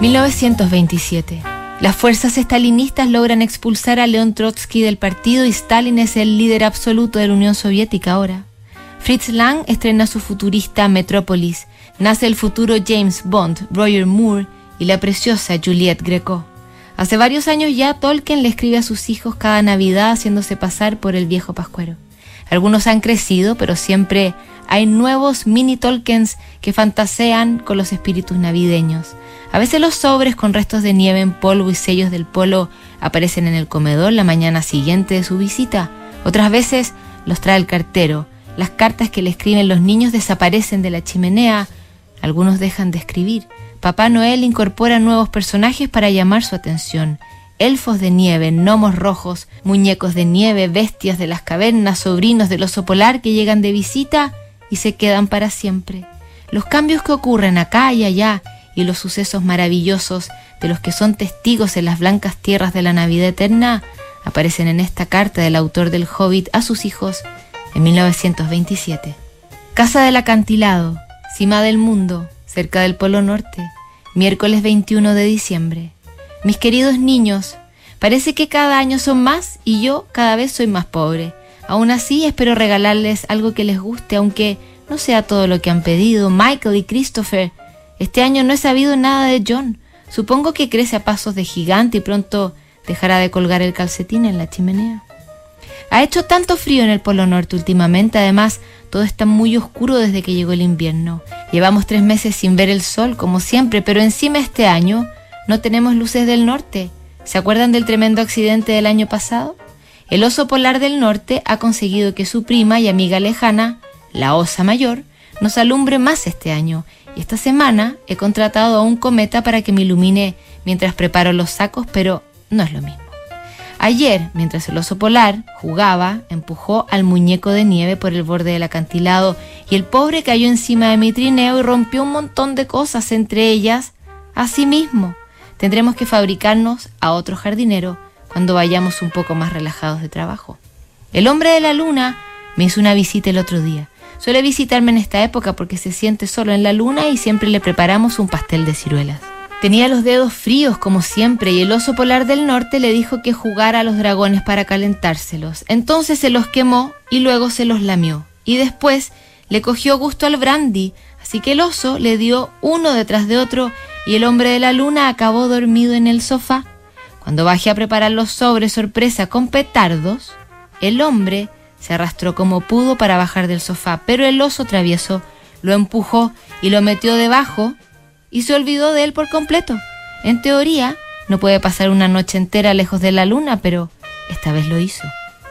1927. Las fuerzas estalinistas logran expulsar a León Trotsky del partido y Stalin es el líder absoluto de la Unión Soviética ahora. Fritz Lang estrena su futurista Metrópolis. Nace el futuro James Bond, Roger Moore y la preciosa Juliette Greco. Hace varios años ya Tolkien le escribe a sus hijos cada Navidad haciéndose pasar por el viejo pascuero. Algunos han crecido, pero siempre hay nuevos mini Tolkiens que fantasean con los espíritus navideños. A veces los sobres con restos de nieve en polvo y sellos del polo aparecen en el comedor la mañana siguiente de su visita. Otras veces los trae el cartero. Las cartas que le escriben los niños desaparecen de la chimenea. Algunos dejan de escribir. Papá Noel incorpora nuevos personajes para llamar su atención. Elfos de nieve, gnomos rojos, muñecos de nieve, bestias de las cavernas, sobrinos del oso polar que llegan de visita y se quedan para siempre. Los cambios que ocurren acá y allá y los sucesos maravillosos de los que son testigos en las blancas tierras de la Navidad eterna aparecen en esta carta del autor del Hobbit a sus hijos en 1927. Casa del acantilado, cima del mundo, cerca del Polo Norte, miércoles 21 de diciembre. Mis queridos niños, parece que cada año son más y yo cada vez soy más pobre. Aún así espero regalarles algo que les guste, aunque no sea todo lo que han pedido. Michael y Christopher este año no he sabido nada de John. Supongo que crece a pasos de gigante y pronto dejará de colgar el calcetín en la chimenea. Ha hecho tanto frío en el Polo Norte últimamente, además todo está muy oscuro desde que llegó el invierno. Llevamos tres meses sin ver el sol, como siempre, pero encima este año no tenemos luces del norte. ¿Se acuerdan del tremendo accidente del año pasado? El oso polar del norte ha conseguido que su prima y amiga lejana, la osa mayor, nos alumbre más este año y esta semana he contratado a un cometa para que me ilumine mientras preparo los sacos, pero no es lo mismo. Ayer, mientras el oso polar jugaba, empujó al muñeco de nieve por el borde del acantilado y el pobre cayó encima de mi trineo y rompió un montón de cosas, entre ellas, mismo Tendremos que fabricarnos a otro jardinero cuando vayamos un poco más relajados de trabajo. El hombre de la luna me hizo una visita el otro día. Suele visitarme en esta época porque se siente solo en la luna y siempre le preparamos un pastel de ciruelas. Tenía los dedos fríos como siempre y el oso polar del norte le dijo que jugara a los dragones para calentárselos. Entonces se los quemó y luego se los lamió. Y después le cogió gusto al brandy, así que el oso le dio uno detrás de otro y el hombre de la luna acabó dormido en el sofá. Cuando bajé a preparar los sobres sorpresa con petardos, el hombre se arrastró como pudo para bajar del sofá, pero el oso travieso lo empujó y lo metió debajo y se olvidó de él por completo. En teoría, no puede pasar una noche entera lejos de la luna, pero esta vez lo hizo.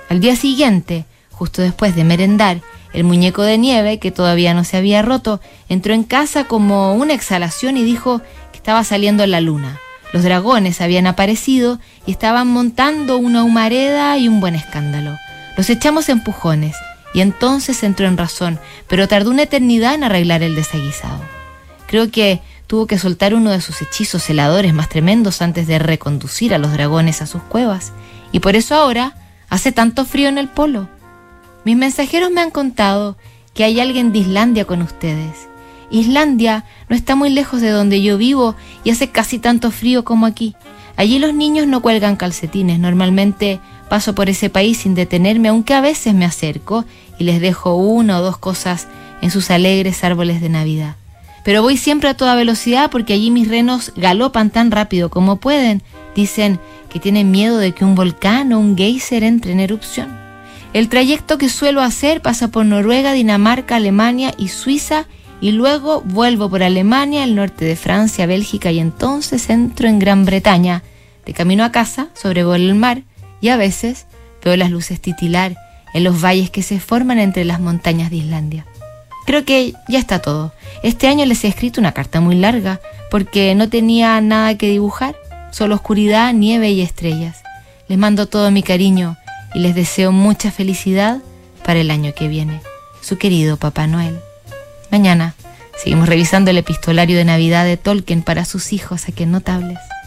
Al día siguiente, justo después de merendar, el muñeco de nieve, que todavía no se había roto, entró en casa como una exhalación y dijo estaba saliendo la luna. Los dragones habían aparecido y estaban montando una humareda y un buen escándalo. Los echamos empujones y entonces entró en razón, pero tardó una eternidad en arreglar el desaguisado. Creo que tuvo que soltar uno de sus hechizos heladores más tremendos antes de reconducir a los dragones a sus cuevas, y por eso ahora hace tanto frío en el polo. Mis mensajeros me han contado que hay alguien de Islandia con ustedes. Islandia no está muy lejos de donde yo vivo y hace casi tanto frío como aquí. Allí los niños no cuelgan calcetines, normalmente Paso por ese país sin detenerme, aunque a veces me acerco y les dejo una o dos cosas en sus alegres árboles de Navidad. Pero voy siempre a toda velocidad porque allí mis renos galopan tan rápido como pueden. Dicen que tienen miedo de que un volcán o un geyser entre en erupción. El trayecto que suelo hacer pasa por Noruega, Dinamarca, Alemania y Suiza y luego vuelvo por Alemania, el norte de Francia, Bélgica y entonces entro en Gran Bretaña. De camino a casa, sobrevuelo el mar y a veces veo las luces titilar en los valles que se forman entre las montañas de Islandia. Creo que ya está todo. Este año les he escrito una carta muy larga porque no tenía nada que dibujar, solo oscuridad, nieve y estrellas. Les mando todo mi cariño y les deseo mucha felicidad para el año que viene. Su querido Papá Noel. Mañana seguimos revisando el epistolario de Navidad de Tolkien para sus hijos aquí en Notables.